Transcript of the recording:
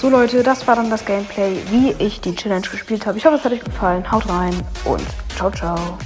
So Leute, das war dann das Gameplay, wie ich die Challenge gespielt habe. Ich hoffe, es hat euch gefallen. Haut rein und ciao, ciao.